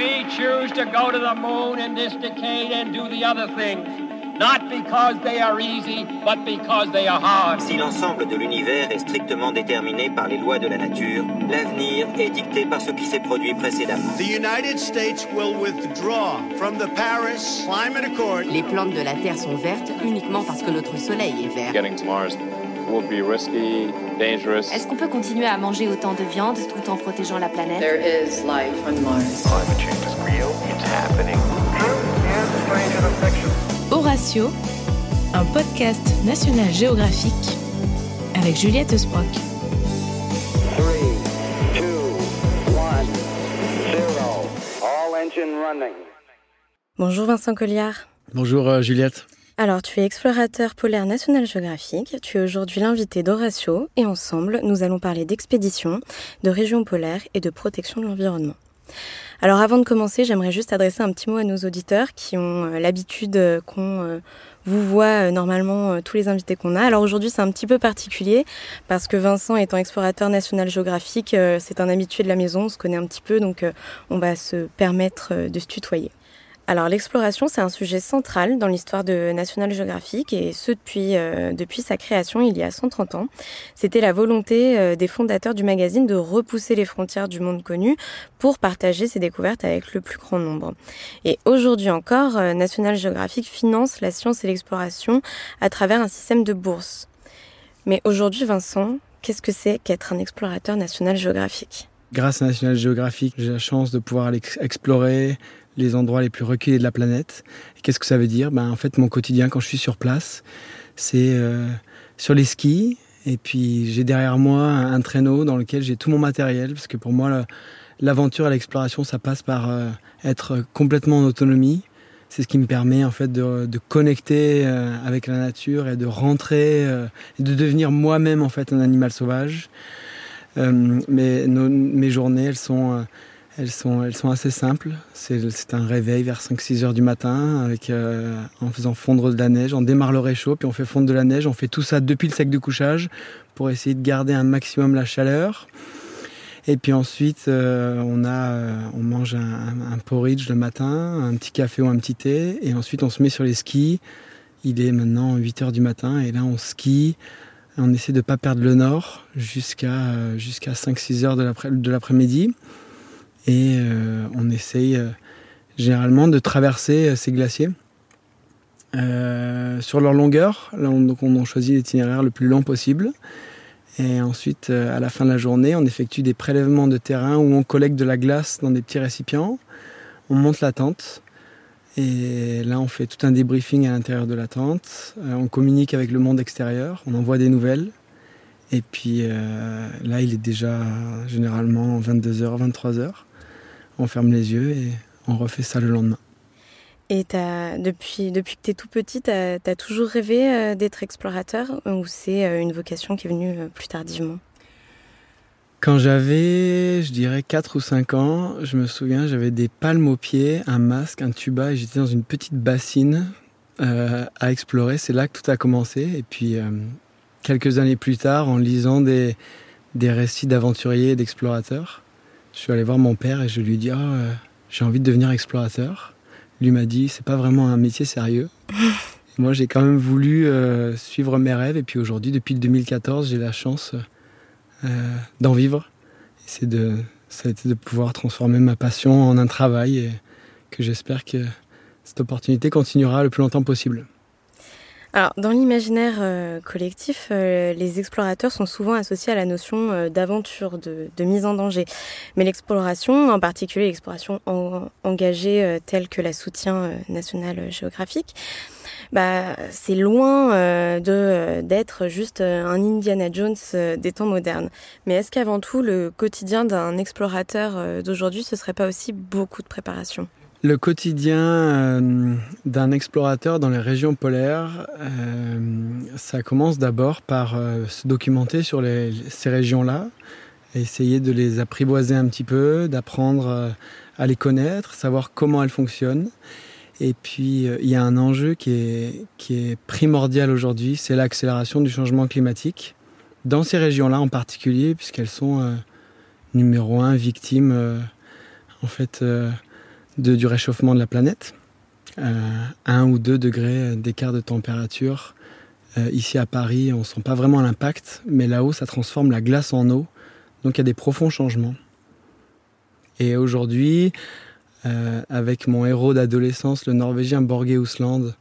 We choose to go to the moon in this decade and do the other things. Not because they are easy, but because they are hard. Si l'ensemble de l'univers est strictement déterminé par les lois de la nature, l'avenir est dicté par ce qui s'est produit précédemment. The United States will withdraw from the Paris Climate Accord. Les plantes de la Terre sont vertes uniquement parce que notre soleil est vert. Getting to Mars will be risky, dangerous. Est-ce qu'on peut continuer à manger autant de viande tout en protégeant la planète? There is life on Mars. Climate change is real. It's happening. Horatio, un podcast national géographique avec Juliette Sprock. 3, 2, 1, 0. All engine running. Bonjour Vincent Colliard. Bonjour euh, Juliette. Alors, tu es explorateur polaire National Geographic, tu es aujourd'hui l'invité d'Horatio et ensemble, nous allons parler d'expédition, de régions polaires et de protection de l'environnement. Alors avant de commencer, j'aimerais juste adresser un petit mot à nos auditeurs qui ont euh, l'habitude euh, qu'on euh, vous voit normalement tous les invités qu'on a. Alors aujourd'hui c'est un petit peu particulier parce que Vincent étant explorateur national géographique, c'est un habitué de la maison, on se connaît un petit peu donc on va se permettre de se tutoyer. Alors l'exploration, c'est un sujet central dans l'histoire de National Geographic et ce depuis, euh, sa création il y a 130 ans. C'était la volonté euh, des fondateurs du magazine de repousser les frontières du monde connu pour partager ses découvertes avec le plus grand nombre. Et aujourd'hui encore, euh, National Geographic finance la science et l'exploration à travers un système de bourse. Mais aujourd'hui, Vincent, qu'est-ce que c'est qu'être un explorateur National Geographic? Grâce à National Geographic, j'ai la chance de pouvoir aller explorer les endroits les plus reculés de la planète. Qu'est-ce que ça veut dire? Ben, En fait, mon quotidien quand je suis sur place, c'est euh, sur les skis. Et puis j'ai derrière moi un, traîneau dans lequel j'ai tout mon matériel. Parce que pour moi, l'aventure et l'exploration, ça passe par euh, être complètement en autonomie. C'est ce qui me permet en fait de, connecter euh, avec la nature et de rentrer et de devenir moi-même en fait un animal sauvage. mais mes journées, elles sont elles sont, assez simples. C'est un réveil vers 5-6 heures du matin euh, en faisant fondre de la neige. On démarre le réchaud, puis on fait fondre de la neige. On fait tout ça depuis le sac de couchage pour essayer de garder un maximum la chaleur. Et puis ensuite, euh, euh, on mange un, porridge le matin, un petit café ou un petit thé. Et ensuite, on se met sur les skis. Il est maintenant 8 heures du matin et là, on skie. On essaie de ne pas perdre le nord jusqu'à jusqu'à 5-6 heures de l'après-midi. Et euh, on essaye euh, généralement de traverser euh, ces glaciers. sur leur longueur, on, donc on choisit l'itinéraire le plus long possible. Et ensuite, à la fin de la journée, on effectue des prélèvements de terrain où on collecte de la glace dans des petits récipients. On monte la tente. Et là, on fait tout un débriefing à l'intérieur de la tente. on communique avec le monde extérieur. On envoie des nouvelles. Et puis là, il est déjà généralement 22h, 23h on ferme les yeux et on refait ça le lendemain. Et as, depuis, depuis que tu es tout petit, tu as, toujours rêvé euh, d'être explorateur ou c'est euh, une vocation qui est venue euh, plus tardivement? Quand j'avais, je dirais, 4 ou 5 ans, je me souviens, j'avais des palmes aux pieds, un masque, un tuba et j'étais dans une petite bassine à explorer. C'est là que tout a commencé. Et puis, quelques années plus tard, en lisant des, des récits d'aventuriers et d'explorateurs, je suis allé voir mon père et je lui ai dit ah, j'ai envie de devenir explorateur. Lui m'a dit c'est pas vraiment un métier sérieux. moi j'ai quand même voulu euh, suivre mes rêves et puis aujourd'hui depuis 2014 j'ai la chance euh, d'en vivre. C'est de ça a été de pouvoir transformer ma passion en un travail et que j'espère que cette opportunité continuera le plus longtemps possible. Alors, dans l'imaginaire euh, collectif, euh, les explorateurs sont souvent associés à la notion euh, d'aventure, de, mise en danger. Mais l'exploration, en particulier l'exploration engagée telle que la soutien national géographique, bah, c'est loin d'être juste un Indiana Jones des temps modernes. Mais est-ce qu'avant tout, le quotidien d'un explorateur d'aujourd'hui, ce serait pas aussi beaucoup de préparation? Le quotidien euh, d'un explorateur dans les régions polaires, euh, ça commence d'abord par euh, se documenter sur ces régions-là, essayer de les apprivoiser un petit peu, d'apprendre à les connaître, savoir comment elles fonctionnent. Et puis, il y a un enjeu qui est, primordial aujourd'hui, c'est l'accélération du changement climatique. Dans ces régions-là en particulier, puisqu'elles sont numéro un victimes, en fait, de, du réchauffement de la planète. Euh, un ou deux degrés d'écart de température. Euh, ici à Paris, on ne sent pas vraiment l'impact, mais là-haut, ça transforme la glace en eau. Donc il y a des profonds changements. Et aujourd'hui, euh, avec mon héros d'adolescence, le Norvégien Borge Ousland,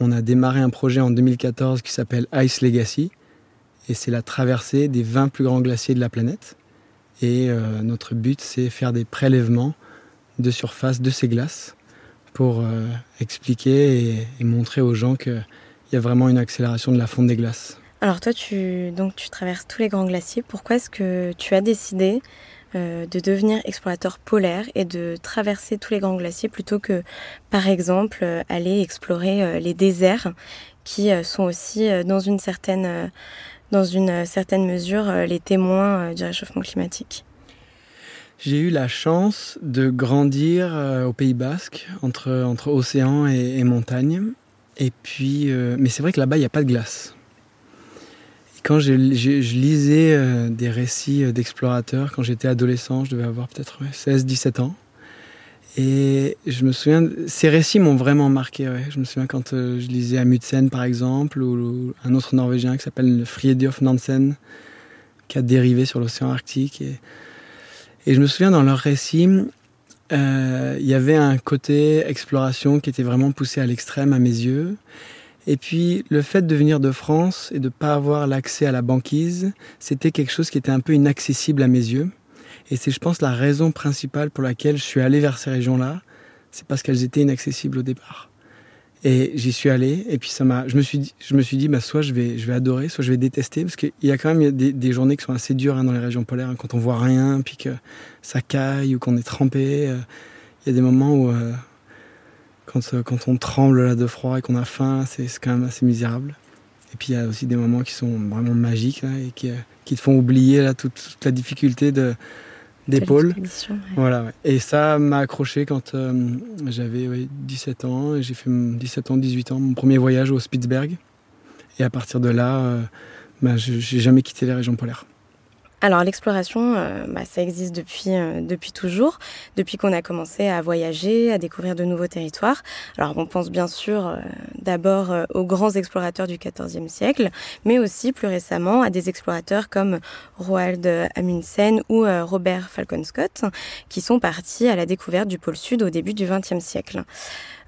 on a démarré un projet en 2014 qui s'appelle Ice Legacy. Et c'est la traversée des 20 plus grands glaciers de la planète. Et notre but, c'est faire des prélèvements de surface de ces glaces pour euh, expliquer et, montrer aux gens qu'il y a vraiment une accélération de la fonte des glaces. Alors toi, tu, donc, tu traverses tous les grands glaciers. Pourquoi est-ce que tu as décidé euh, de devenir explorateur polaire et de traverser tous les grands glaciers plutôt que, par exemple, aller explorer les déserts qui sont aussi dans une certaine dans une certaine mesure euh, les témoins euh, du réchauffement climatique? J'ai eu la chance de grandir euh, au Pays Basque, entre, entre océan et, montagne. Et puis, mais c'est vrai que là-bas, il n'y a pas de glace. Quand je, lisais des récits d'explorateurs, quand j'étais adolescent, je devais avoir peut-être 16-17 ans, et je me souviens, ces récits m'ont vraiment marqué. Je me souviens quand euh, je lisais Amundsen par exemple, ou, un autre Norvégien qui s'appelle Fridtjof Nansen, qui a dérivé sur l'océan Arctique. Et, et, je me souviens dans leurs récits, euh, il y avait un côté exploration qui était vraiment poussé à l'extrême à mes yeux. Et puis le fait de venir de France et de ne pas avoir l'accès à la banquise, c'était quelque chose qui était un peu inaccessible à mes yeux. Et c'est, je pense, la raison principale pour laquelle je suis allé vers ces régions-là, c'est parce qu'elles étaient inaccessibles au départ. Et j'y suis allé, et puis ça m'a, je me suis dit, je me suis dit, bah, soit je vais, je vais adorer, soit je vais détester, parce qu'il y a quand même des, des, journées qui sont assez dures hein, dans les régions polaires, hein, quand on voit rien, puis que ça caille ou qu'on est trempé. Euh, il y a des moments où, euh, quand, euh, quand on tremble là de froid et qu'on a faim, c'est quand même assez misérable. Et puis il y a aussi des moments qui sont vraiment magiques là, et qui, qui te font oublier là, toute la difficulté de, d'épaule. Voilà. Et ça m'a accroché quand euh, j'avais 17 ans. J'ai fait 17 ans, 18 ans, mon premier voyage au Spitzberg. Et à partir de là, euh, bah, je n'ai jamais quitté les régions polaires. Alors l'exploration, euh, bah, ça existe depuis, euh, depuis toujours, depuis qu'on a commencé à voyager, à découvrir de nouveaux territoires. Alors on pense bien sûr euh, d'abord aux grands explorateurs du XIVe siècle, mais aussi plus récemment à des explorateurs comme Roald Amundsen ou Robert Falcon Scott, qui sont partis à la découverte du pôle Sud au début du XXe siècle.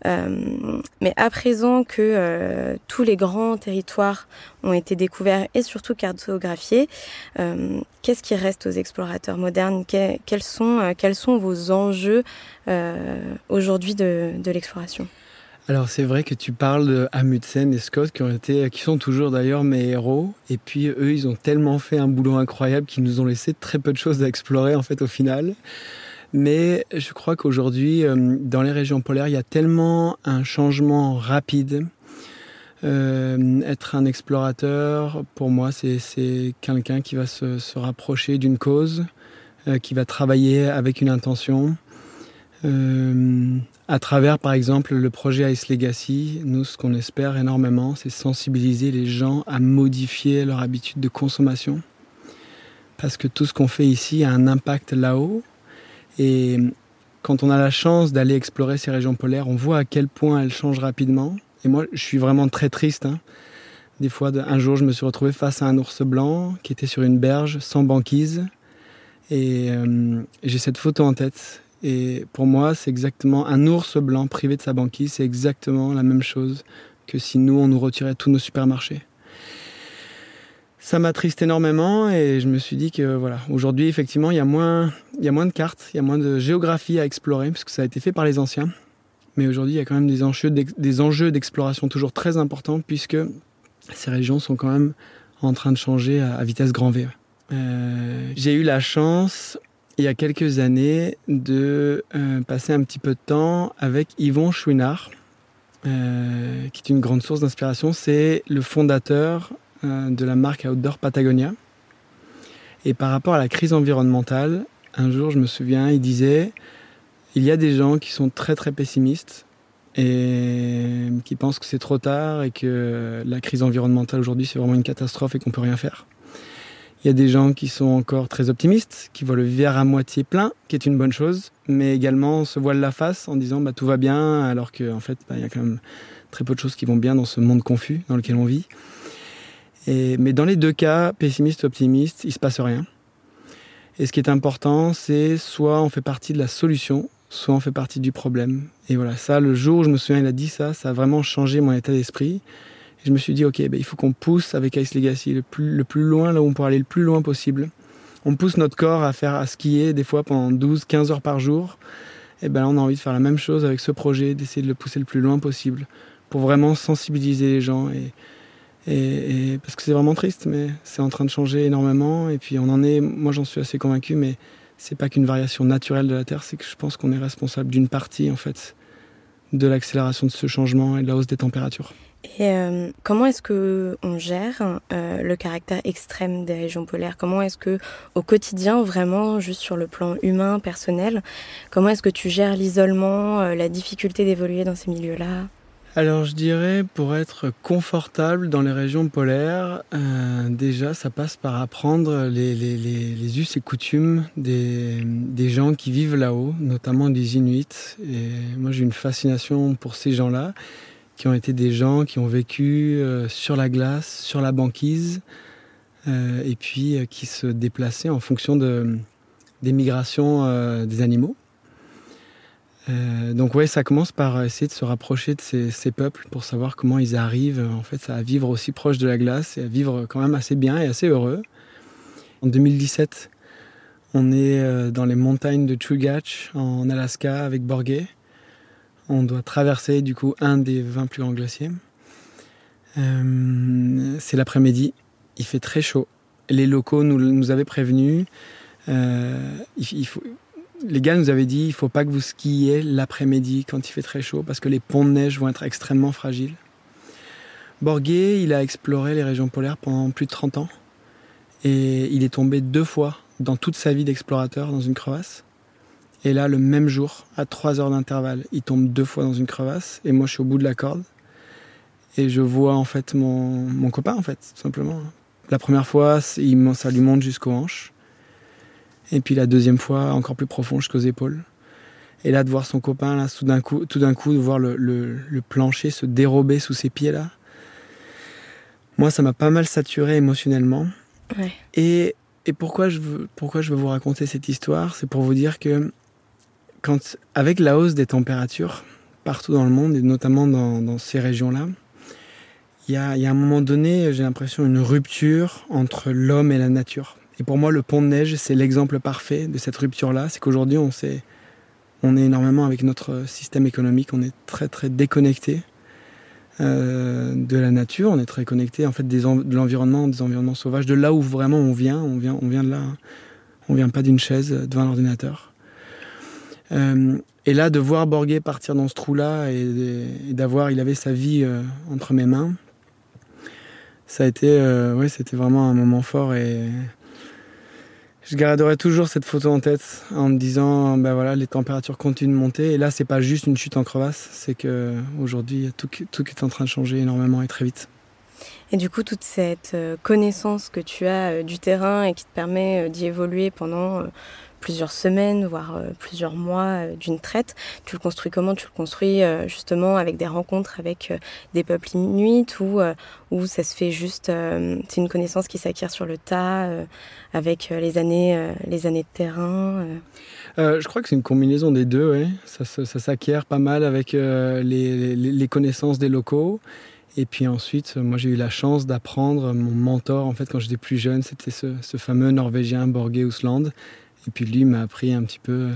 Euh, mais à présent que euh, tous les grands territoires ont été découverts et surtout cartographiés, euh, qu'est-ce qui reste aux explorateurs modernes? Quels, sont, quels sont vos enjeux aujourd'hui de, de l'exploration? Alors c'est vrai que tu parles de Amundsen et Scott qui ont été, qui sont toujours d'ailleurs mes héros. Et puis eux, ils ont tellement fait un boulot incroyable qu'ils nous ont laissé très peu de choses à explorer en fait au final. Mais je crois qu'aujourd'hui, euh, dans les régions polaires, il y a tellement un changement rapide. Euh, être un explorateur, pour moi, c'est quelqu'un qui va se, rapprocher d'une cause, euh, qui va travailler avec une intention. à travers, par exemple, le projet Ice Legacy, nous, ce qu'on espère énormément, c'est sensibiliser les gens à modifier leur habitude de consommation. Parce que tout ce qu'on fait ici a un impact là-haut, et quand on a la chance d'aller explorer ces régions polaires, on voit à quel point elles changent rapidement. Et moi, je suis vraiment très triste. Hein. Des fois, un jour, je me suis retrouvé face à un ours blanc qui était sur une berge sans banquise. Et euh, j'ai cette photo en tête. Et pour moi, c'est exactement un ours blanc privé de sa banquise. C'est exactement la même chose que si nous, on nous retirait tous nos supermarchés ça m'attriste énormément et je me suis dit que voilà, aujourd'hui effectivement il y a moins, il y a moins de cartes, il y a moins de géographie à explorer puisque ça a été fait par les anciens. Mais aujourd'hui il y a quand même des enjeux, d'exploration toujours très importants puisque ces régions sont quand même en train de changer à, vitesse grand V. Euh, j'ai eu la chance il y a quelques années de euh, passer un petit peu de temps avec Yvon Chouinard, euh, qui est une grande source d'inspiration. C'est le fondateur de la marque Outdoor Patagonia. Et par rapport à la crise environnementale, un jour, je me souviens, il disait il y a des gens qui sont très très pessimistes et qui pensent que c'est trop tard et que la crise environnementale aujourd'hui c'est vraiment une catastrophe et qu'on peut rien faire. Il y a des gens qui sont encore très optimistes, qui voient le verre à moitié plein, qui est une bonne chose, mais également se voilent la face en disant bah, tout va bien, alors qu'en en fait, bah, il y a quand même très peu de choses qui vont bien dans ce monde confus dans lequel on vit. Mais dans les deux cas, pessimiste ou optimiste, il se passe rien. Et ce qui est important, c'est soit on fait partie de la solution, soit on fait partie du problème. Et voilà, ça, le jour où je me souviens, il a dit ça, ça a vraiment changé mon état d'esprit. Et je me suis dit, ok, ben, il faut qu'on pousse avec Ice Legacy le plus, le plus loin, là où on peut aller le plus loin possible. On pousse notre corps à faire à skier des fois pendant 12, 15 heures par jour. Et ben on a envie de faire la même chose avec ce projet, d'essayer de le pousser le plus loin possible pour vraiment sensibiliser les gens et, parce que c'est vraiment triste, mais c'est en train de changer énormément. Et puis on en est, moi j'en suis assez convaincu, mais c'est pas qu'une variation naturelle de la Terre, c'est que je pense qu'on est responsable d'une partie en fait de l'accélération de ce changement et de la hausse des températures. Et euh, comment est-ce que on gère euh, le caractère extrême des régions polaires? Comment est-ce que au quotidien, vraiment, juste sur le plan humain, personnel, comment est-ce que tu gères l'isolement, euh, la difficulté d'évoluer dans ces milieux-là? Alors je dirais pour être confortable dans les régions polaires, euh, déjà ça passe par apprendre les, us et coutumes des, gens qui vivent là-haut, notamment des Inuits. Et moi j'ai une fascination pour ces gens-là, qui ont été des gens qui ont vécu euh, sur la glace, sur la banquise, euh, et puis qui se déplaçaient en fonction de, des migrations des animaux. Euh, donc ouais, ça commence par essayer de se rapprocher de ces, peuples pour savoir comment ils arrivent en fait à vivre aussi proche de la glace et à vivre quand même assez bien et assez heureux. En 2017, on est euh, dans les montagnes de Chugach en Alaska avec Borgé. On doit traverser du coup un des 20 plus grands glaciers. Euh, c'est l'après-midi, il fait très chaud. Les locaux nous, avaient prévenus. Les gars nous avaient dit il faut pas que vous skiez l'après-midi quand il fait très chaud parce que les ponts de neige vont être extrêmement fragiles. Borgé, il a exploré les régions polaires pendant plus de 30 ans et il est tombé deux fois dans toute sa vie d'explorateur dans une crevasse. Et là, le même jour, à 3 heures d'intervalle, il tombe deux fois dans une crevasse et moi je suis au bout de la corde et je vois en fait mon, mon copain en fait, tout simplement. La première fois, il, ça lui monte jusqu'aux hanches. Et puis la deuxième fois, encore plus profond jusqu'aux épaules. Et là, de voir son copain, là, tout d'un coup, tout d'un coup, de voir le, le, le, plancher se dérober sous ses pieds, là. Moi, ça m'a pas mal saturé émotionnellement. Ouais. Et, et pourquoi, je veux, pourquoi je veux vous raconter cette histoire? C'est pour vous dire que, quand, avec la hausse des températures, partout dans le monde, et notamment dans, dans ces régions-là, il y a, y a un moment donné, j'ai l'impression, une rupture entre l'homme et la nature. Et pour moi, le pont de neige, c'est l'exemple parfait de cette rupture-là. C'est qu'aujourd'hui, on, on est énormément avec notre système économique, on est très très déconnecté euh, de la nature, on est très connecté en fait de l'environnement, des environnements sauvages, de là où vraiment on vient, on vient, on vient de là. On vient pas d'une chaise devant un ordinateur. Euh, et là, de voir Borgé partir dans ce trou-là et, d'avoir, il avait sa vie euh, entre mes mains, ça a été, ouais, c'était vraiment un moment fort et je garderai toujours cette photo en tête en me disant ben voilà les températures continuent de monter. Et là c'est pas juste une chute en crevasse c'est que aujourd'hui tout, tout est en train de changer énormément et très vite. Et du coup toute cette euh, connaissance que tu as euh, du terrain et qui te permet d'y évoluer pendant plusieurs semaines, voire euh, plusieurs mois euh, d'une traite. Tu le construis comment? Tu le construis euh, justement avec des rencontres avec des peuples inuits ou où ça se fait juste, c'est une connaissance qui s'acquiert sur le tas avec les années, les années de terrain. Je crois que c'est une combinaison des deux. Ça, s'acquiert pas mal avec les, connaissances des locaux. Et puis ensuite, moi j'ai eu la chance d'apprendre mon mentor en fait quand j'étais plus jeune, c'était ce, fameux Norvégien Borge Usland et puis lui m'a appris un petit peu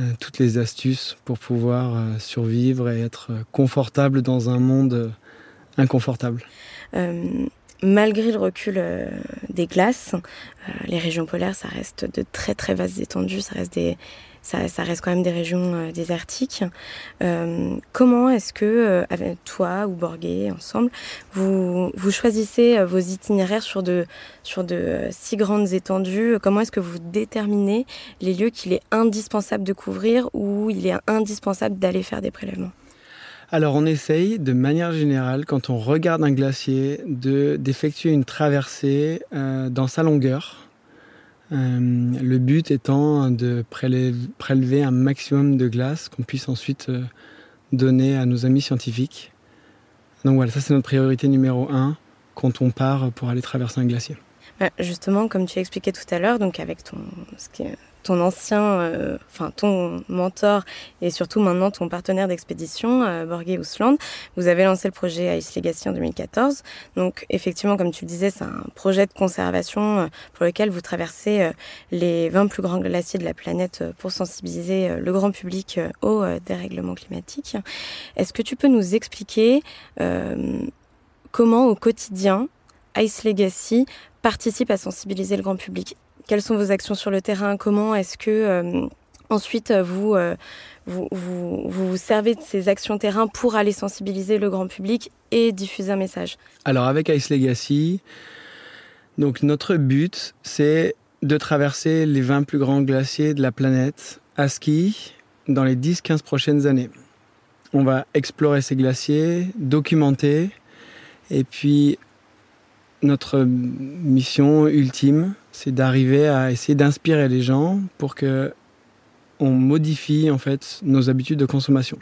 euh, toutes les astuces pour pouvoir euh, survivre et être confortable dans un monde euh, inconfortable. Euh, malgré le recul euh, des glaces, euh, les régions polaires, ça reste de très très vastes étendues, ça reste des ça, reste quand même des régions euh, désertiques. Euh, comment est-ce que, euh, toi ou Borgé, ensemble, vous, vous choisissez vos itinéraires sur de, sur de si grandes étendues? Comment est-ce que vous déterminez les lieux qu'il est indispensable de couvrir ou il est indispensable d'aller faire des prélèvements? Alors on essaye de manière générale, quand on regarde un glacier, de, d'effectuer une traversée dans sa longueur. Euh, le but étant de prélever, un maximum de glace qu'on puisse ensuite euh, donner à nos amis scientifiques. Donc voilà, ça c'est notre priorité numéro un quand on part pour aller traverser un glacier. Bah, justement, comme tu expliqué tout à l'heure, donc avec ton, ce ton ancien, euh, enfin ton mentor et surtout maintenant ton partenaire d'expédition, euh, Borgé Ousland, vous avez lancé le projet Ice Legacy en 2014. Donc effectivement, comme tu le disais, c'est un projet de conservation euh, pour lequel vous traversez les 20 plus grands glaciers de la planète pour sensibiliser le grand public au dérèglement climatique. Est-ce que tu peux nous expliquer comment au quotidien Ice Legacy participe à sensibiliser le grand public? Quelles sont vos actions sur le terrain? Comment est-ce que euh, ensuite vous, euh, vous, vous, vous vous servez de ces actions terrain pour aller sensibiliser le grand public et diffuser un message? Alors avec Ice Legacy, donc notre but c'est de traverser les 20 plus grands glaciers de la planète à ski dans les 10-15 prochaines années. On va explorer ces glaciers, documenter et puis notre mission ultime, c'est d'arriver à essayer d'inspirer les gens pour que on modifie en fait nos habitudes de consommation.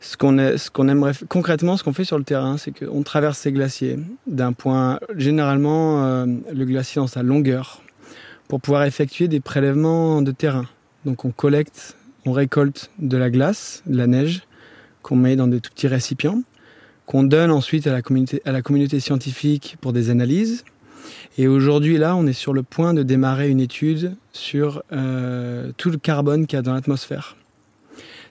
Ce qu'on aimerait concrètement, ce qu'on fait sur le terrain, c'est qu'on traverse ces glaciers d'un point, généralement euh, le glacier dans sa longueur, pour pouvoir effectuer des prélèvements de terrain. Donc on collecte, on récolte de la glace, de la neige, qu'on met dans des tout petits récipients qu'on donne ensuite à la, communauté, à la communauté scientifique pour des analyses. Et aujourd'hui, là, on est sur le point de démarrer une étude sur euh, tout le carbone qu'il y a dans l'atmosphère.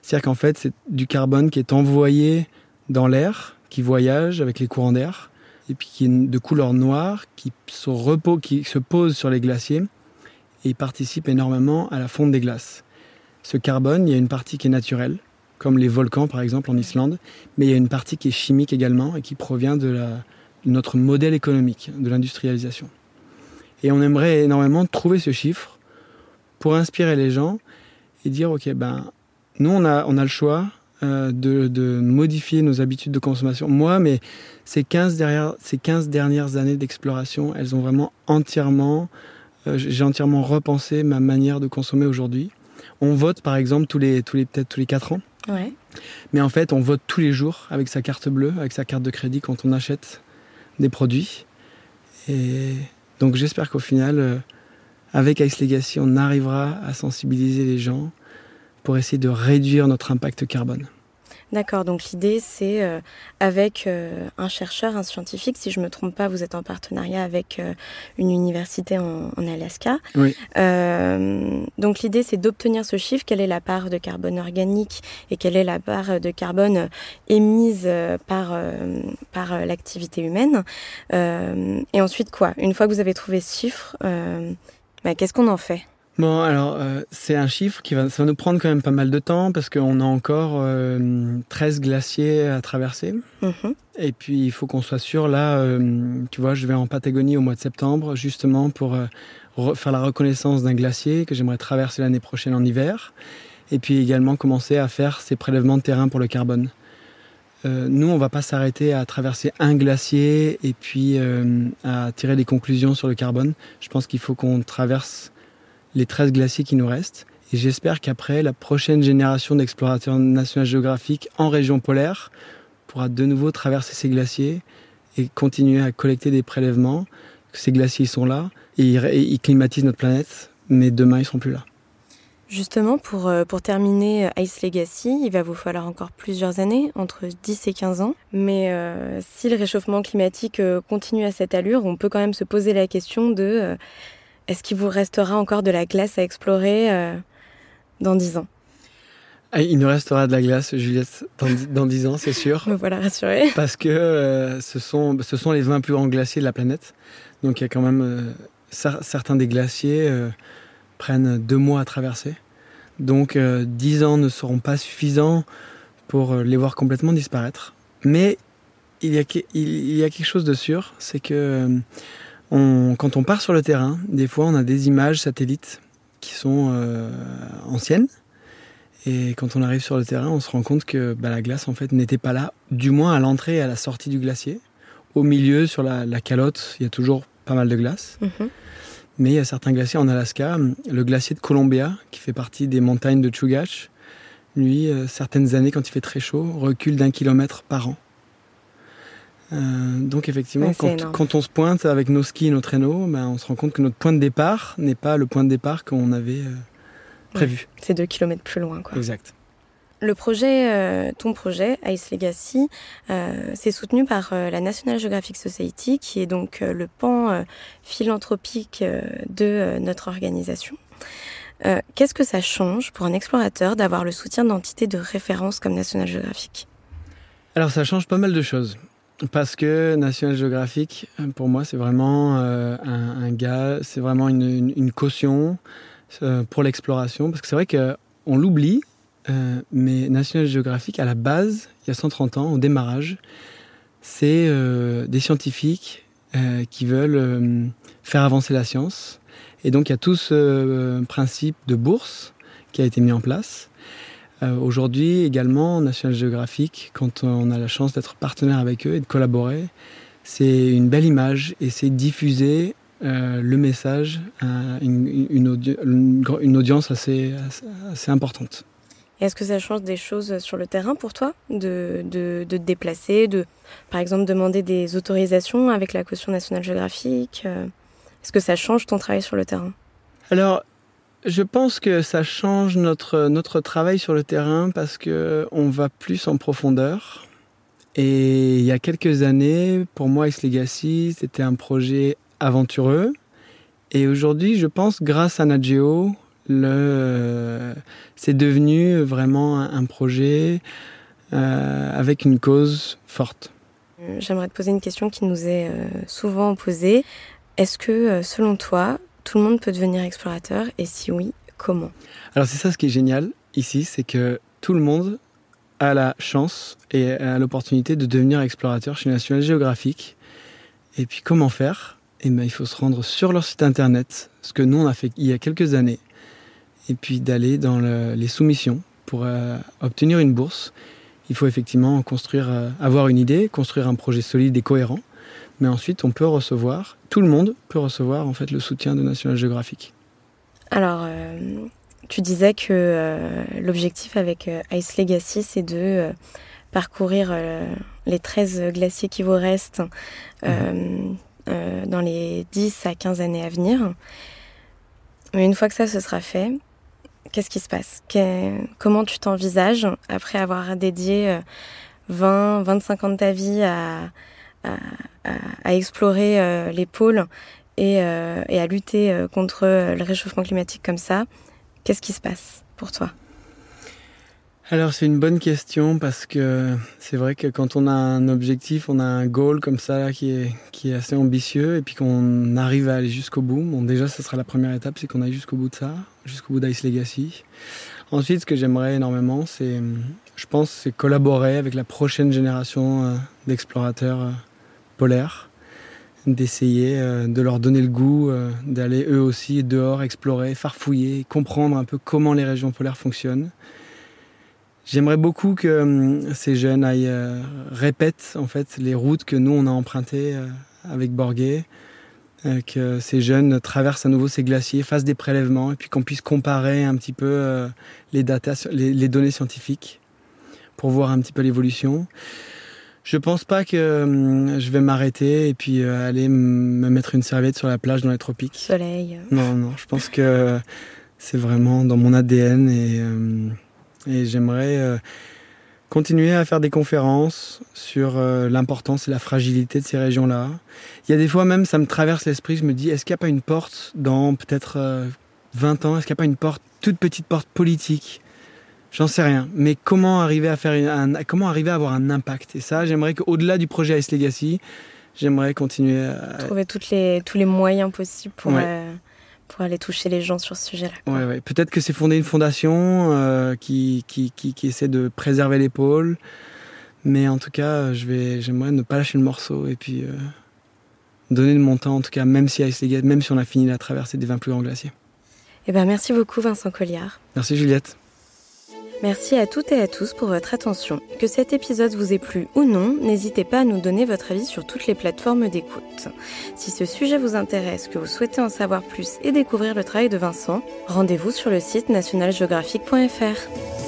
C'est-à-dire qu'en fait, c'est du carbone qui est envoyé dans l'air, qui voyage avec les courants d'air, et puis qui est de couleur noire, qui se, pose sur les glaciers, et participe énormément à la fonte des glaces. Ce carbone, il y a une partie qui est naturelle, comme les volcans par exemple en Islande, mais il y a une partie qui est chimique également et qui provient de, la, notre modèle économique, de l'industrialisation. Et on aimerait énormément trouver ce chiffre pour inspirer les gens et dire ok ben nous on a, on a le choix euh, de, de, modifier nos habitudes de consommation. Moi, mais ces 15, derrière, ces 15 dernières années d'exploration, elles ont vraiment entièrement, euh, j'ai entièrement repensé ma manière de consommer aujourd'hui. On vote par exemple tous les, tous les peut-être tous les 4 ans. Ouais. Mais en fait, on vote tous les jours avec sa carte bleue, avec sa carte de crédit quand on achète des produits. Et donc j'espère qu'au final, euh, avec Ice Legacy, on arrivera à sensibiliser les gens pour essayer de réduire notre impact carbone. D'accord, donc l'idée c'est euh, avec euh, un chercheur, un scientifique, si je me trompe pas, vous êtes en partenariat avec euh, une université en, en Alaska. Oui. Euh, donc l'idée c'est d'obtenir ce chiffre, quelle est la part de carbone organique et quelle est la part de carbone émise par, euh, par l'activité humaine? Euh, et ensuite quoi? Une fois que vous avez trouvé ce chiffre, euh, bah, qu'est-ce qu'on en fait? Bon, alors, euh, c'est un chiffre qui va, ça va nous prendre quand même pas mal de temps parce qu'on a encore euh, 13 glaciers à traverser. Mhm. Et puis, il faut qu'on soit sûr, là, euh, tu vois, je vais en Patagonie au mois de septembre, justement pour euh, re- faire la reconnaissance d'un glacier que j'aimerais traverser l'année prochaine en hiver. Et puis également commencer à faire ces prélèvements de terrain pour le carbone. Nous, on va pas s'arrêter à traverser un glacier et puis à tirer des conclusions sur le carbone. Je pense qu'il faut qu'on traverse les 13 glaciers qui nous restent. Et j'espère qu'après, la prochaine génération d'explorateurs National Geographic en région polaire pourra de nouveau traverser ces glaciers et continuer à collecter des prélèvements. Ces glaciers sont là et ils, climatisent notre planète, mais demain ils seront plus là. Justement, pour, euh, pour terminer euh, Ice Legacy, il va vous falloir encore plusieurs années, entre 10 et 15 ans. Mais euh, si le réchauffement climatique continue à cette allure, on peut quand même se poser la question de est-ce qu'il vous restera encore de la glace à explorer euh, dans 10 ans? Ah, Il nous restera de la glace, Juliette, dans, dix- dans 10 ans, c'est sûr. Me voilà rassurée. Parce que euh, ce, sont, ce sont les 20 plus grands glaciers de la planète. Donc il y a quand même euh, cer- certains des glaciers euh, prennent deux mois à traverser. Donc euh, 10 ans ne seront pas suffisants pour les voir complètement disparaître. Mais il y a, il, il y a quelque chose de sûr, c'est que on, quand on part sur le terrain, des fois on a des images satellites qui sont euh, anciennes. Et quand on arrive sur le terrain, on se rend compte que bah, la glace en fait n'était pas là, du moins à l'entrée et à la sortie du glacier. Au milieu, sur la, calotte, il y a toujours pas mal de glace. Mhm. Mais il y a certains glaciers en Alaska. Le glacier de Columbia, qui fait partie des montagnes de Chugach, lui, euh, certaines années, quand il fait très chaud, recule d'un kilomètre par an. Euh, donc effectivement, quand, on se pointe avec nos skis et nos traîneaux, ben, on se rend compte que notre point de départ n'est pas le point de départ qu'on avait euh, prévu. c'est deux kilomètres plus loin. Quoi. Exact. Le projet, euh, ton projet, Ice Legacy, c'est soutenu par la National Geographic Society, qui est donc le pan philanthropique de notre organisation. Qu'est-ce que ça change pour un explorateur d'avoir le soutien d'entités de référence comme National Geographic? Alors ça change pas mal de choses. Parce que National Geographic, pour moi, c'est vraiment euh, un, gars, c'est vraiment une, caution euh, pour l'exploration. Parce que c'est vrai qu'on l'oublie, euh, mais National Geographic, à la base, il y a 130 ans, au démarrage, c'est des scientifiques qui veulent faire avancer la science. Et donc, il y a tout ce principe de bourse qui a été mis en place. Euh, aujourd'hui également, National Geographic, quand on a la chance d'être partenaire avec eux et de collaborer, c'est une belle image et c'est diffuser euh, le message à une, une, audience assez, assez, importante. Est-ce que ça change des choses sur le terrain pour toi de, de, de, te déplacer, de par exemple demander des autorisations avec la caution National Geographic euh, Est-ce que ça change ton travail sur le terrain? Alors, je pense que ça change notre, notre travail sur le terrain parce que on va plus en profondeur. Et il y a quelques années, pour moi, X Legacy, c'était un projet aventureux. Et aujourd'hui, je pense, grâce à Nageo, c'est devenu vraiment un, projet euh, avec une cause forte. J'aimerais te poser une question qui nous est euh, souvent posée. Est-ce que, euh, selon toi, tout le monde peut devenir explorateur et si oui, comment? Alors c'est ça ce qui est génial ici, c'est que tout le monde a la chance et a l'opportunité de devenir explorateur chez National Geographic. Et puis comment faire? Eh bien il faut se rendre sur leur site internet, ce que nous on a fait il y a quelques années, et puis d'aller dans les soumissions pour euh, obtenir une bourse. Il faut effectivement construire, euh, avoir une idée, construire un projet solide et cohérent mais ensuite on peut recevoir, tout le monde peut recevoir en fait le soutien de National Geographic. Alors, euh, tu disais que euh, l'objectif avec euh, Ice Legacy, c'est de parcourir les 13 glaciers qui vous restent mhm. dans les 10 à 15 années à venir. Mais une fois que ça se sera fait, qu'est-ce qui se passe? Comment tu t'envisages après avoir dédié 20, 25 ans de ta vie à, à, explorer euh, les pôles et, euh, et à lutter euh, contre le réchauffement climatique comme ça, qu'est-ce qui se passe pour toi? Alors c'est une bonne question parce que c'est vrai que quand on a un objectif, on a un goal comme ça qui, est, qui est assez ambitieux et puis qu'on arrive à aller jusqu'au bout, bon déjà ça sera la première étape, c'est qu'on aille jusqu'au bout de ça, jusqu'au bout d'Ice Legacy. Ensuite ce que j'aimerais énormément c'est, je pense, c'est collaborer avec la prochaine génération d'explorateurs polaires, d'essayer euh, de leur donner le goût, euh, d'aller eux aussi dehors explorer, farfouiller, comprendre un peu comment les régions polaires fonctionnent. J'aimerais beaucoup que euh, ces jeunes aillent répètent en fait les routes que nous on a empruntées avec Borgé, que ces jeunes traversent à nouveau ces glaciers, fassent des prélèvements et puis qu'on puisse comparer un petit peu les données scientifiques pour voir un petit peu l'évolution. Je pense pas que hum, je vais m'arrêter et puis euh, aller me mettre une serviette sur la plage dans les tropiques. Soleil. Non, non, je pense que c'est vraiment dans mon ADN et, hum, et j'aimerais euh, continuer à faire des conférences sur euh, l'importance et la fragilité de ces régions-là. Il y a des fois même, ça me traverse l'esprit, je me dis, est-ce qu'il n'y a pas une porte dans peut-être 20 ans, est-ce qu'il n'y a pas une porte, toute petite porte politique J'en sais rien. Mais comment arriver à faire un, comment arriver à avoir un impact? Et ça, j'aimerais qu'au-delà du projet Ice Legacy, j'aimerais continuer à trouver toutes les, tous les moyens possibles pour, euh, pour aller toucher les gens sur ce sujet-là. Ouais, ouais. Peut-être que c'est fonder une fondation euh, qui, qui, qui, qui, essaie de préserver les pôles. Mais en tout cas, j'aimerais ne pas lâcher le morceau et puis euh, donner de mon temps, en tout cas, même si, Ice Legacy, même si on a fini la traversée des 20 plus grands glaciers. Eh ben, merci beaucoup, Vincent Colliard. Merci, Juliette. Merci à toutes et à tous pour votre attention. Que cet épisode vous ait plu ou non, n'hésitez pas à nous donner votre avis sur toutes les plateformes d'écoute. Si ce sujet vous intéresse, que vous souhaitez en savoir plus et découvrir le travail de Vincent, rendez-vous sur le site nationalgeographique.fr.